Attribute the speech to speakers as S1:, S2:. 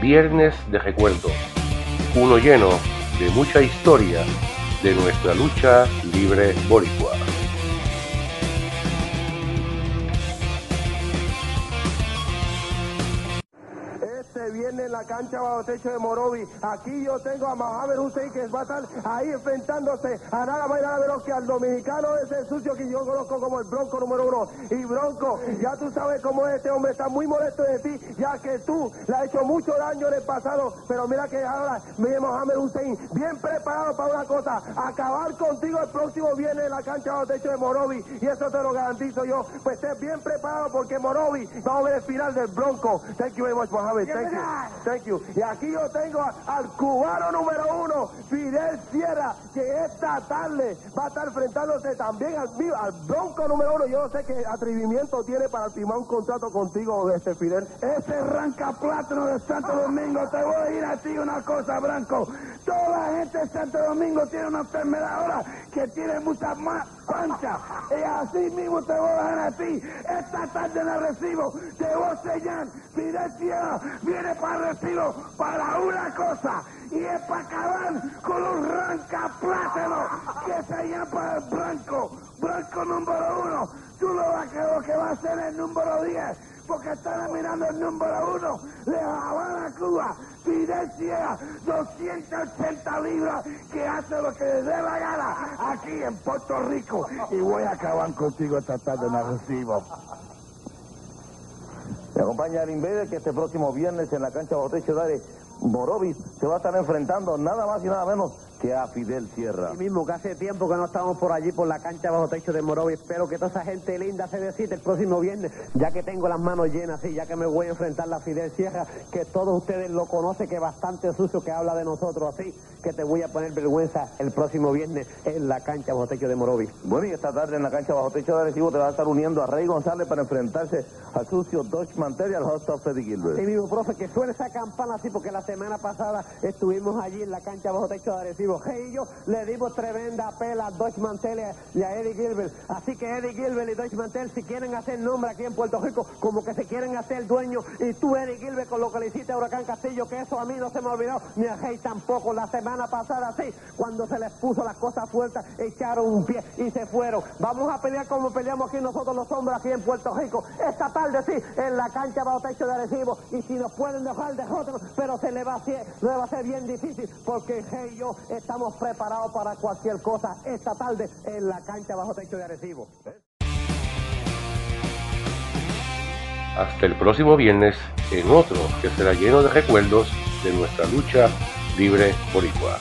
S1: Viernes de Recuerdos, uno lleno de mucha historia de nuestra lucha libre boricua.
S2: Este viene en la cancha bajo techo de Morovi. Aquí yo tengo a Mohamed Hussein que va a estar ahí enfrentándose a nada más y nada menos que al dominicano ese sucio que yo conozco como el Bronco número uno. Y Bronco, ya tú sabes cómo es este hombre, está muy molesto de ti, ya que tú le has hecho mucho daño en el pasado, pero mira que ahora viene Mohamed Hussein bien preparado para una cosa, acabar contigo el próximo viernes en la cancha bajo techo de Morovi. Y eso te lo garantizo yo. Pues estés bien preparado porque Morovi vamos a ver el final del Bronco. Thank you very much, Mohamed. Thank. Get out! Thank you. Y aquí yo tengo al cubano número uno, Fidel Sierra, que esta tarde va a estar enfrentándose también al, al bronco número uno. Yo no sé qué atrevimiento tiene para firmar un contrato contigo, este Fidel.
S3: Ese arranca plátano de Santo Domingo, te voy a decir a ti una cosa, Branco. Toda la gente de Santo Domingo tiene una enfermedad ahora que tiene mucha más pancha. Y así mismo te voy a dejar a ti. Esta tarde el recibo te voy a enseñar. Fidel Sierra viene para para una cosa. Y es para acabar con los ranca plátano que se llama el Branco. Branco número uno. Tú lo, lo que va a ser el número 10 porque están mirando el número uno de La Habana, Cuba. Fidel Sierra, 280 libras, que hace lo que le dé la gana aquí en Puerto Rico. Y voy a acabar contigo esta tarde en el recibo.
S4: Me acompaña el Invader que este próximo viernes en la cancha bajo techo de Morovis se va a estar enfrentando nada más y nada menos que a Fidel Sierra.
S5: Así mismo que hace tiempo que no estamos por allí por la cancha bajo techo de Morovi. Espero que toda esa gente linda se decida el próximo viernes, ya que tengo las manos llenas, y ya que me voy a enfrentar a Fidel Sierra, que todos ustedes lo conocen, que es bastante sucio que habla de nosotros así, que te voy a poner vergüenza el próximo viernes en la cancha bajo techo de Morovi.
S4: Bueno, y esta tarde en la cancha bajo techo de Arecibo te va a estar uniendo a Rey González para enfrentarse al sucio Dodge Mantel y al hot of Freddy Gilbert.
S5: Sí, mismo, profe, que suene esa campana así, porque la semana pasada estuvimos allí en la cancha bajo techo de Arecibo. Y yo le dimos tremenda pela a Dodge Mantel y a Eddie Gilbert. Así que Eddie Gilbert y Dodge Mantel, si quieren hacer nombre aquí en Puerto Rico, como que se quieren hacer dueños, y tú, Eddie Gilbert, con lo que le hiciste a Huracán Castillo, que eso a mí no se me ha olvidado, ni a Hey tampoco. La semana pasada, sí, cuando se les puso las cosas fuertes, echaron un pie y se fueron. Vamos a pelear como peleamos aquí nosotros los hombres aquí en Puerto Rico. Esta tarde, sí, en la cancha bajo techo de Arecibo, y si nos pueden dejar de pero se le va a hacer, le va a ser bien difícil, porque Hey yo estamos preparados para cualquier cosa esta tarde en la cancha bajo techo de Arecibo.
S1: Hasta el próximo viernes en otro que será lleno de recuerdos de nuestra lucha libre boricua.